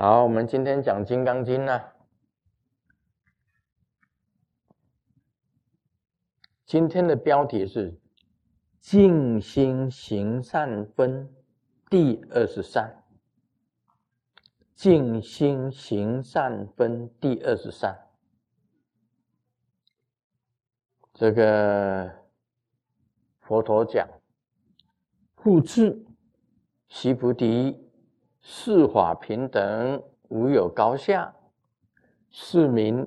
好，我们今天讲《金刚经》呢。今天的标题是“静心行善分”第二十三。静心行善分第二十三。这个佛陀讲：“复次，悉菩提。”四法平等，无有高下。是名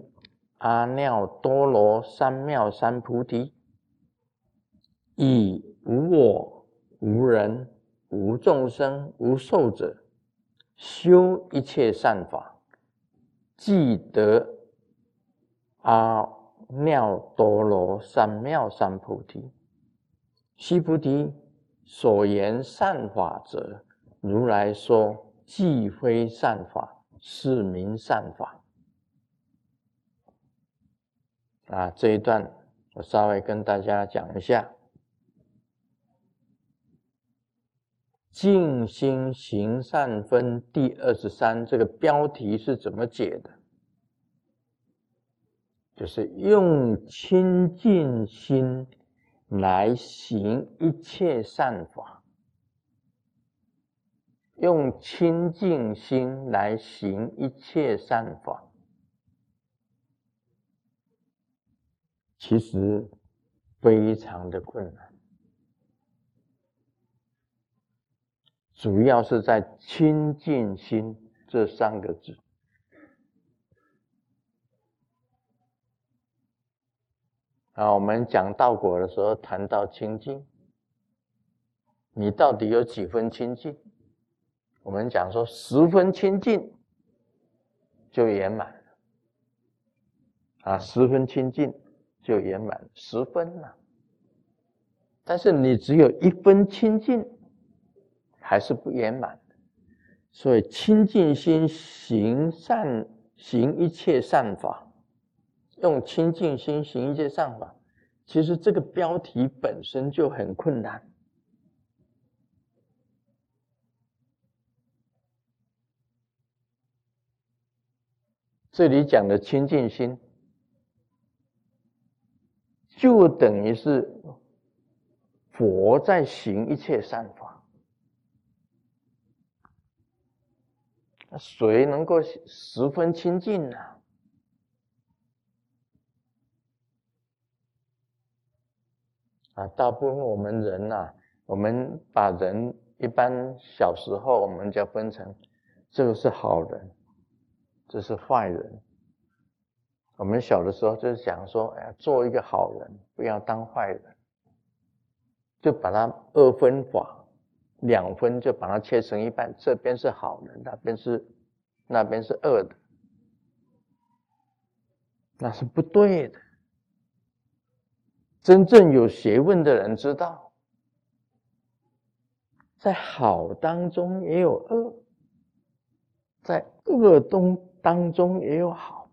阿耨多罗三藐三菩提。以无我、无人、无众生、无寿者，修一切善法，即得阿耨多罗三藐三菩提。须菩提，所言善法者，如来说。既非善法，是名善法。啊，这一段我稍微跟大家讲一下：静心行善分第二十三，这个标题是怎么解的？就是用清净心来行一切善法。用清净心来行一切善法，其实非常的困难，主要是在“清净心”这三个字。啊，我们讲道果的时候谈到清净，你到底有几分清净？我们讲说十分清净就圆满了，啊，十分清净就圆满十分了。但是你只有一分清净，还是不圆满的。所以清净心行善，行一切善法，用清净心行一切善法，其实这个标题本身就很困难。这里讲的清净心，就等于是佛在行一切善法。谁能够十分清净呢？啊，大部分我们人呐，我们把人一般小时候我们就分成，这个是好人。这是坏人。我们小的时候就是讲说，哎呀，做一个好人，不要当坏人，就把它二分法，两分就把它切成一半，这边是好人，那边是那边是恶的，那是不对的。真正有学问的人知道，在好当中也有恶，在恶中。当中也有好，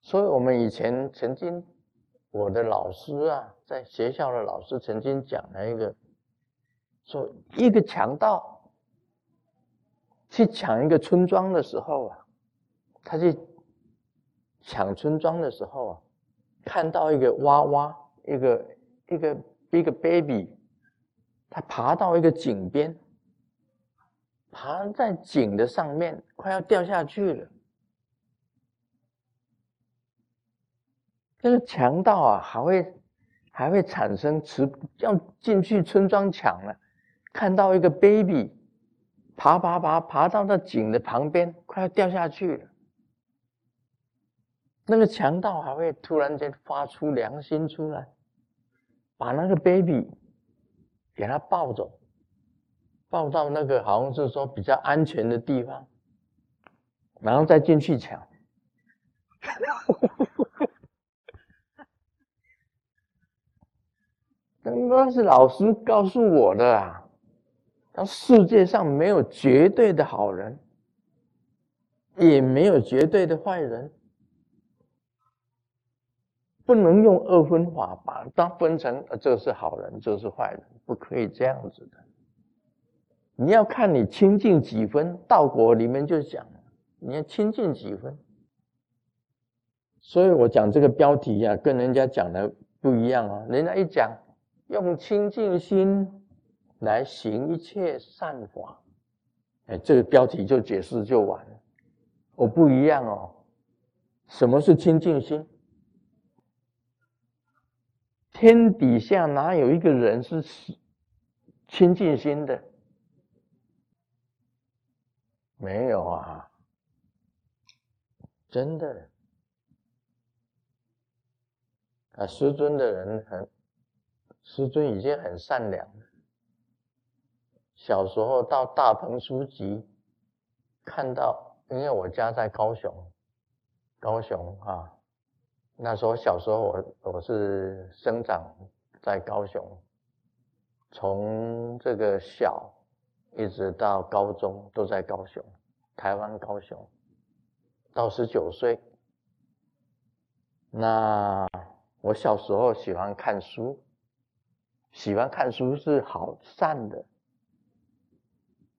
所以我们以前曾经，我的老师啊，在学校的老师曾经讲了一个，说一个强盗去抢一个村庄的时候啊，他去抢村庄的时候啊，看到一个娃娃，一个一个 big baby，他爬到一个井边。爬在井的上面，快要掉下去了。这个强盗啊，还会还会产生持要进去村庄抢了，看到一个 baby，爬爬爬爬到那井的旁边，快要掉下去了。那个强盗还会突然间发出良心出来，把那个 baby 给他抱走。抱到那个好像是说比较安全的地方，然后再进去抢。那是老师告诉我的啊，他世界上没有绝对的好人，也没有绝对的坏人，不能用二分法把它分成，这是好人，这是坏人，不可以这样子的。你要看你清净几分，道果里面就讲，你要清净几分。所以我讲这个标题呀，跟人家讲的不一样啊。人家一讲用清净心来行一切善法，哎，这个标题就解释就完了。我不一样哦。什么是清净心？天底下哪有一个人是清净心的？没有啊，真的。啊，师尊的人很，师尊已经很善良。小时候到大鹏书籍，看到，因为我家在高雄，高雄啊。那时候小时候，我我是生长在高雄，从这个小一直到高中都在高雄，台湾高雄，到十九岁。那我小时候喜欢看书，喜欢看书是好善的。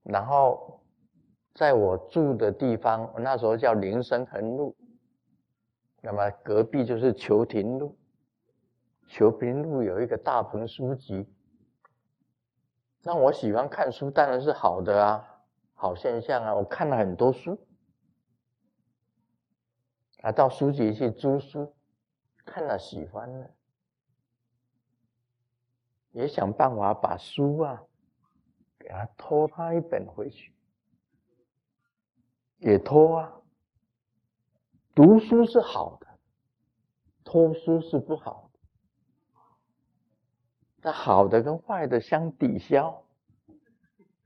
然后在我住的地方，那时候叫林森横路。那么隔壁就是球亭路，球亭路有一个大鹏书籍。那我喜欢看书，当然是好的啊，好现象啊。我看了很多书，啊，到书局去租书，看了喜欢了，也想办法把书啊，给他偷他一本回去，也偷啊。读书是好的，偷书是不好那好的跟坏的相抵消，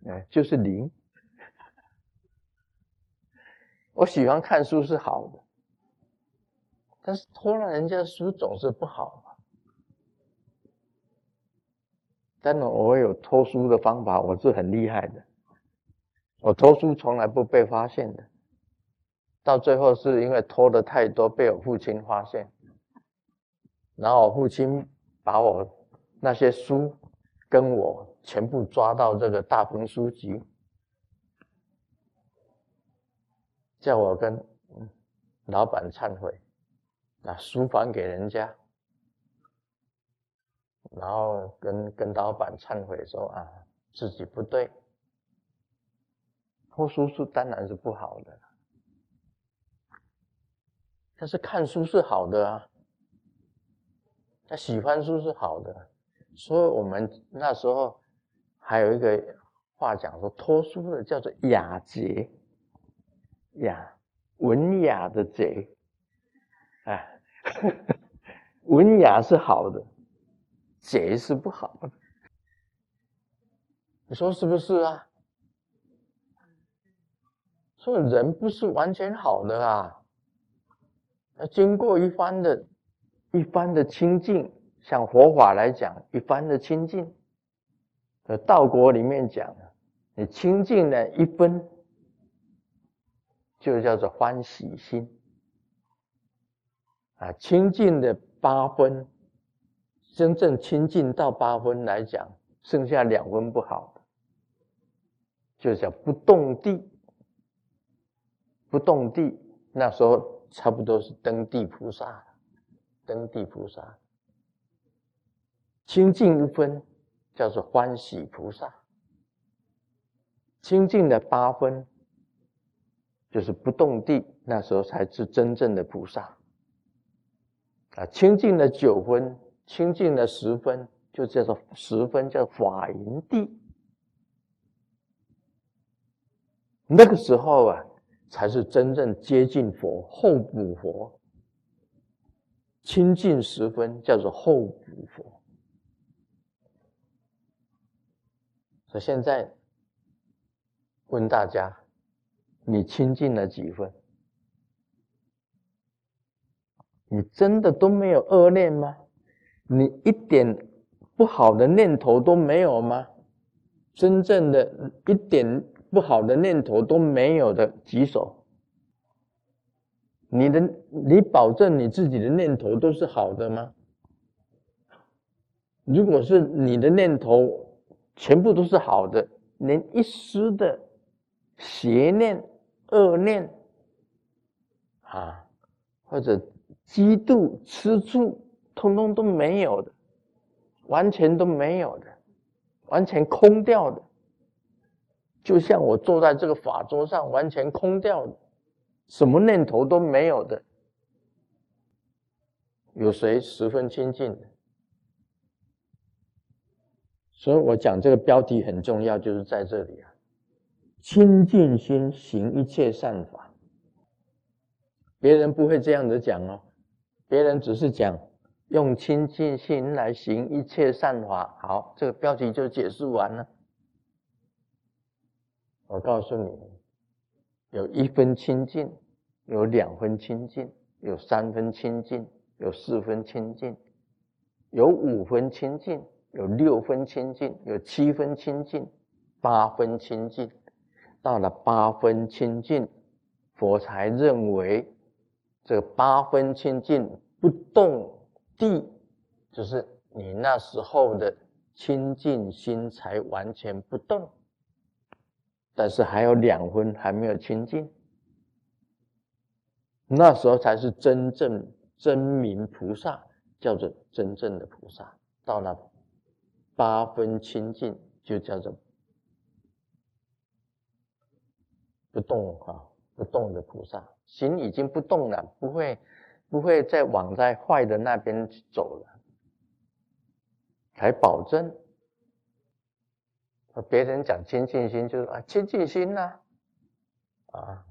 哎，就是零。我喜欢看书是好的，但是偷了人家书总是不好嘛。但是我有偷书的方法，我是很厉害的。我偷书从来不被发现的。到最后是因为偷的太多，被我父亲发现，然后我父亲把我那些书跟我全部抓到这个大鹏书局，叫我跟老板忏悔，把书还给人家，然后跟跟老板忏悔说啊自己不对，偷书是当然是不好的。但是看书是好的啊，他喜欢书是好的，所以我们那时候还有一个话讲说，托书的叫做雅洁，雅文雅的洁，哎，文雅是好的，洁是不好的，你说是不是啊？所以人不是完全好的啊。那经过一番的、一番的清净，像佛法来讲，一番的清净，在道国里面讲，你清净了一分，就叫做欢喜心。啊，清净的八分，真正清净到八分来讲，剩下两分不好，就叫不动地。不动地，那时候。差不多是登地菩萨，登地菩萨，清净一分叫做欢喜菩萨，清净的八分就是不动地，那时候才是真正的菩萨。啊，清净的九分，清净的十分，就叫做十分叫法云地，那个时候啊。才是真正接近佛，后补佛，清净十分叫做后补佛。所以现在问大家：你清净了几分？你真的都没有恶念吗？你一点不好的念头都没有吗？真正的一点。不好的念头都没有的举手。你的，你保证你自己的念头都是好的吗？如果是你的念头全部都是好的，连一丝的邪念、恶念啊，或者嫉妒、吃醋，通通都没有的，完全都没有的，完全空掉的。就像我坐在这个法桌上，完全空掉的，什么念头都没有的。有谁十分清净的？所以我讲这个标题很重要，就是在这里啊，清净心行一切善法。别人不会这样子讲哦，别人只是讲用清净心来行一切善法。好，这个标题就解释完了。我告诉你，有一分清净，有两分清净，有三分清净，有四分清净，有五分清净。有六分清净，有七分清净，八分清净。到了八分清净，佛才认为这八分清净不动地，就是你那时候的清净心才完全不动。但是还有两分还没有清净，那时候才是真正真名菩萨，叫做真正的菩萨。到了。八分清净就叫做不动啊，不动的菩萨心已经不动了，不会不会再往在坏的那边走了，才保证。和别人讲清净心，就是啊清净心呐，啊，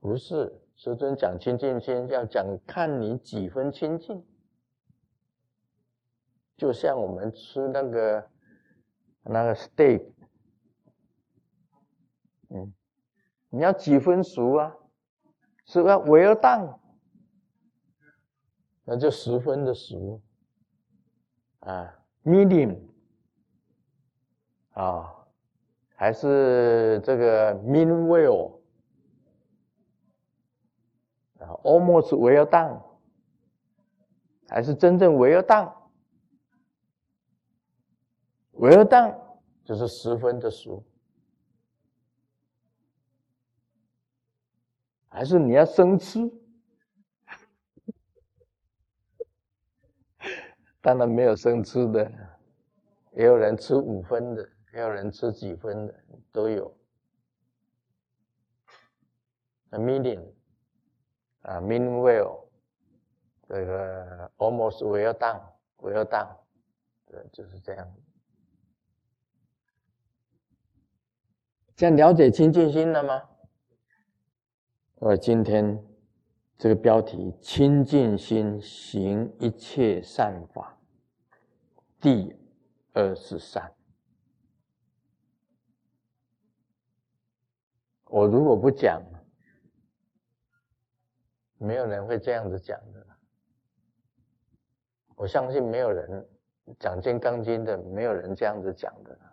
不是师尊讲清净心，要讲看你几分清净。就像我们吃那个那个 steak，嗯，你要几分熟啊？是不是 well done？那就十分的熟啊，medium 啊，还是这个 mean well 啊，almost well done，还是真正 well done？Well done 就是十分的熟，还是你要生吃？当然没有生吃的，也有人吃五分的，也有人吃几分的，都有。A million 啊，mean well，这个 almost well done，well done，对，就是这样。这样了解清净心了吗？我今天这个标题“清净心行一切善法”，第二十三。我如果不讲，没有人会这样子讲的。我相信没有人讲《金刚经》的，没有人这样子讲的。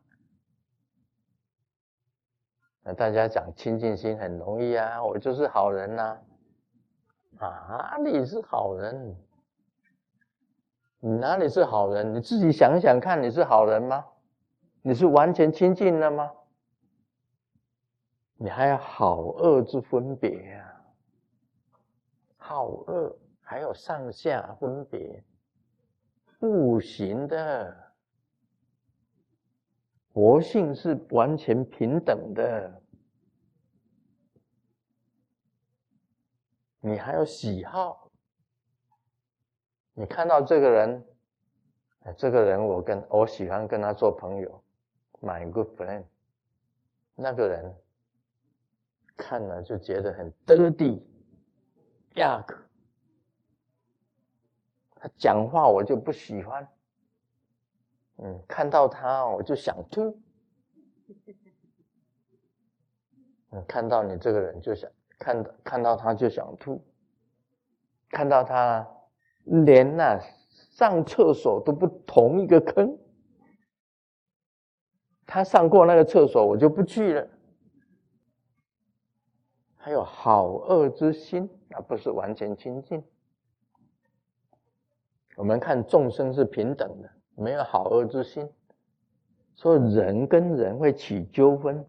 那大家讲清净心很容易啊，我就是好人呐，啊，你是好人？你哪里是好人？你自己想想看，你是好人吗？你是完全清净了吗？你还有好恶之分别啊？好恶还有上下分别，不行的。佛性是完全平等的，你还有喜好，你看到这个人，这个人我跟我喜欢跟他做朋友，my good friend，那个人看了就觉得很 dirty，yuck，他讲话我就不喜欢。嗯，看到他我就想吐。嗯，看到你这个人就想看到，看到他就想吐。看到他连那上厕所都不同一个坑，他上过那个厕所我就不去了。还有好恶之心，那不是完全清净。我们看众生是平等的。没有好恶之心，所以人跟人会起纠纷，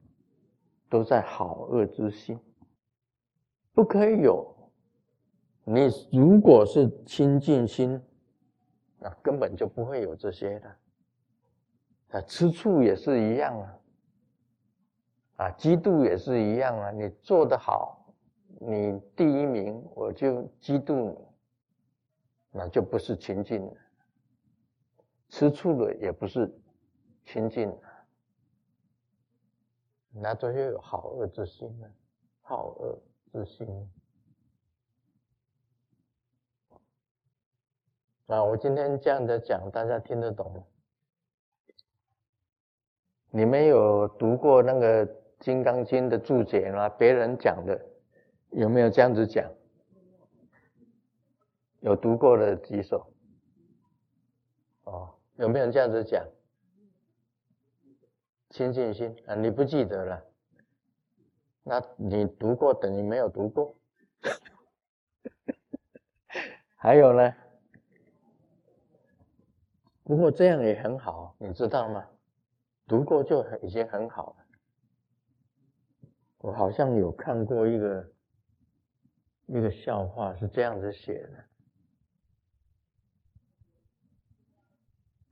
都在好恶之心，不可以有。你如果是清净心，那根本就不会有这些的。啊，吃醋也是一样啊，啊，嫉妒也是一样啊。你做得好，你第一名，我就嫉妒你，那就不是清净了。吃醋的也不是清净，那都要有好恶之心呢，好恶之心。啊，我今天这样的讲，大家听得懂吗？你们有读过那个《金刚经》的注解吗？别人讲的，有没有这样子讲？有读过的举手。哦，有没有这样子讲？清净心啊，你不记得了？那你读过等于没有读过。还有呢？不过这样也很好，你知道吗？读过就已经很好了。我好像有看过一个一个笑话，是这样子写的。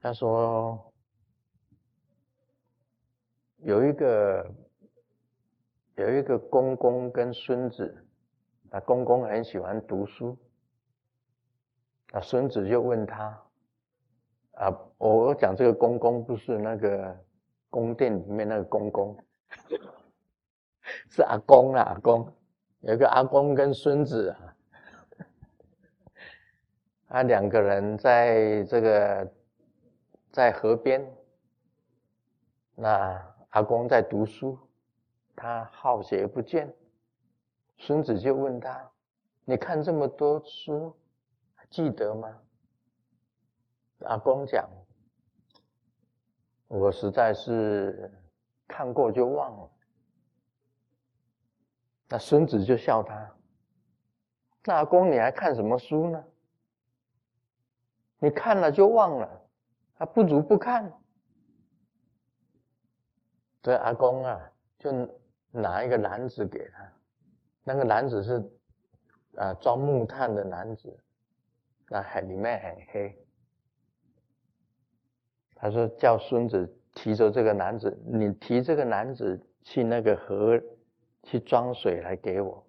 他说有一个有一个公公跟孙子，啊，公公很喜欢读书，啊，孙子就问他。啊，我我讲这个公公不是那个宫殿里面那个公公，是阿公啊，阿公有一个阿公跟孙子啊，啊两个人在这个在河边，那阿公在读书，他好学不倦，孙子就问他：“你看这么多书，记得吗？”阿公讲：“我实在是看过就忘了。”那孙子就笑他：“那阿公你还看什么书呢？你看了就忘了，他不如不看。”这阿公啊，就拿一个篮子给他，那个篮子是啊装木炭的篮子，那很里面很黑。他说：“叫孙子提着这个篮子，你提这个篮子去那个河去装水来给我。”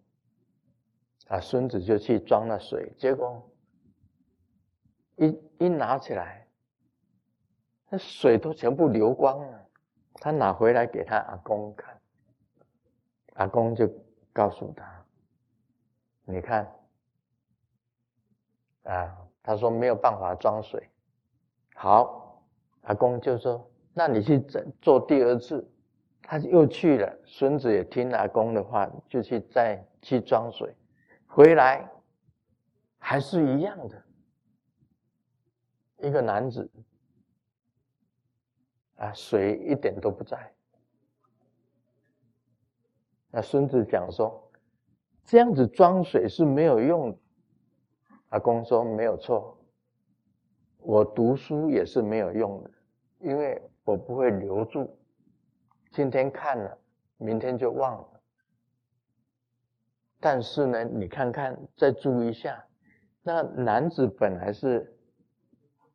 啊，孙子就去装了水，结果一一拿起来，那水都全部流光了。他拿回来给他阿公看，阿公就告诉他：“你看，啊，他说没有办法装水，好。”阿公就说：“那你去做做第二次。”他又去了。孙子也听阿公的话，就去再去装水，回来还是一样的。一个男子啊，水一点都不在。那孙子讲说：“这样子装水是没有用的。”阿公说：“没有错。”我读书也是没有用的，因为我不会留住。今天看了，明天就忘了。但是呢，你看看，再注意一下，那男子本来是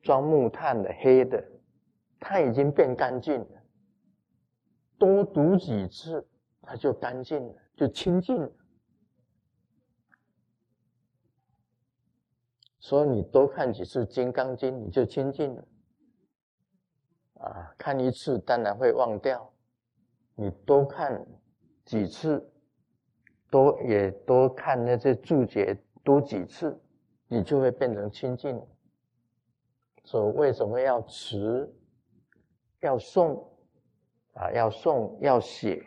装木炭的，黑的，它已经变干净了。多读几次，它就干净了，就清净了。所以你多看几次《金刚经》，你就清净了。啊，看一次当然会忘掉，你多看几次，多也多看那些注解多几次，你就会变成清净。所以为什么要持、要诵啊？要诵、要写《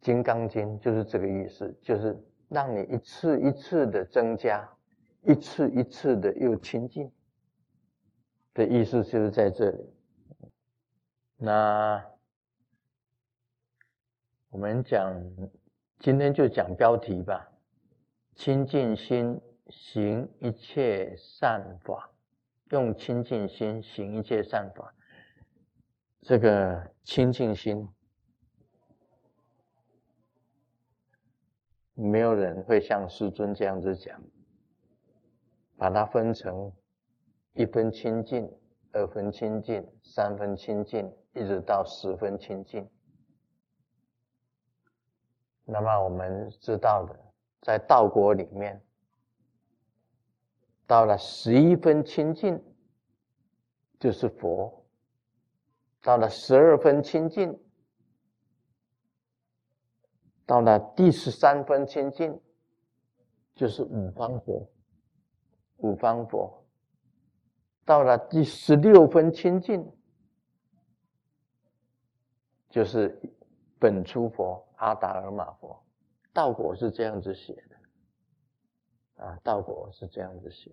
金刚经》，就是这个意思，就是让你一次一次的增加。一次一次的又亲近的意思就是在这里。那我们讲今天就讲标题吧，清净心行一切善法，用清净心行一切善法。这个清净心，没有人会像师尊这样子讲，把它分成一分清净、二分清净、三分清净，一直到十分清净。那么我们知道的，在道国里面，到了十一分清净，就是佛。到了十二分清净，到了第十三分清净，就是五方佛。五方佛到了第十六分清净，就是本初佛阿达尔玛佛。道果是这样子写的，啊，道果是这样子写。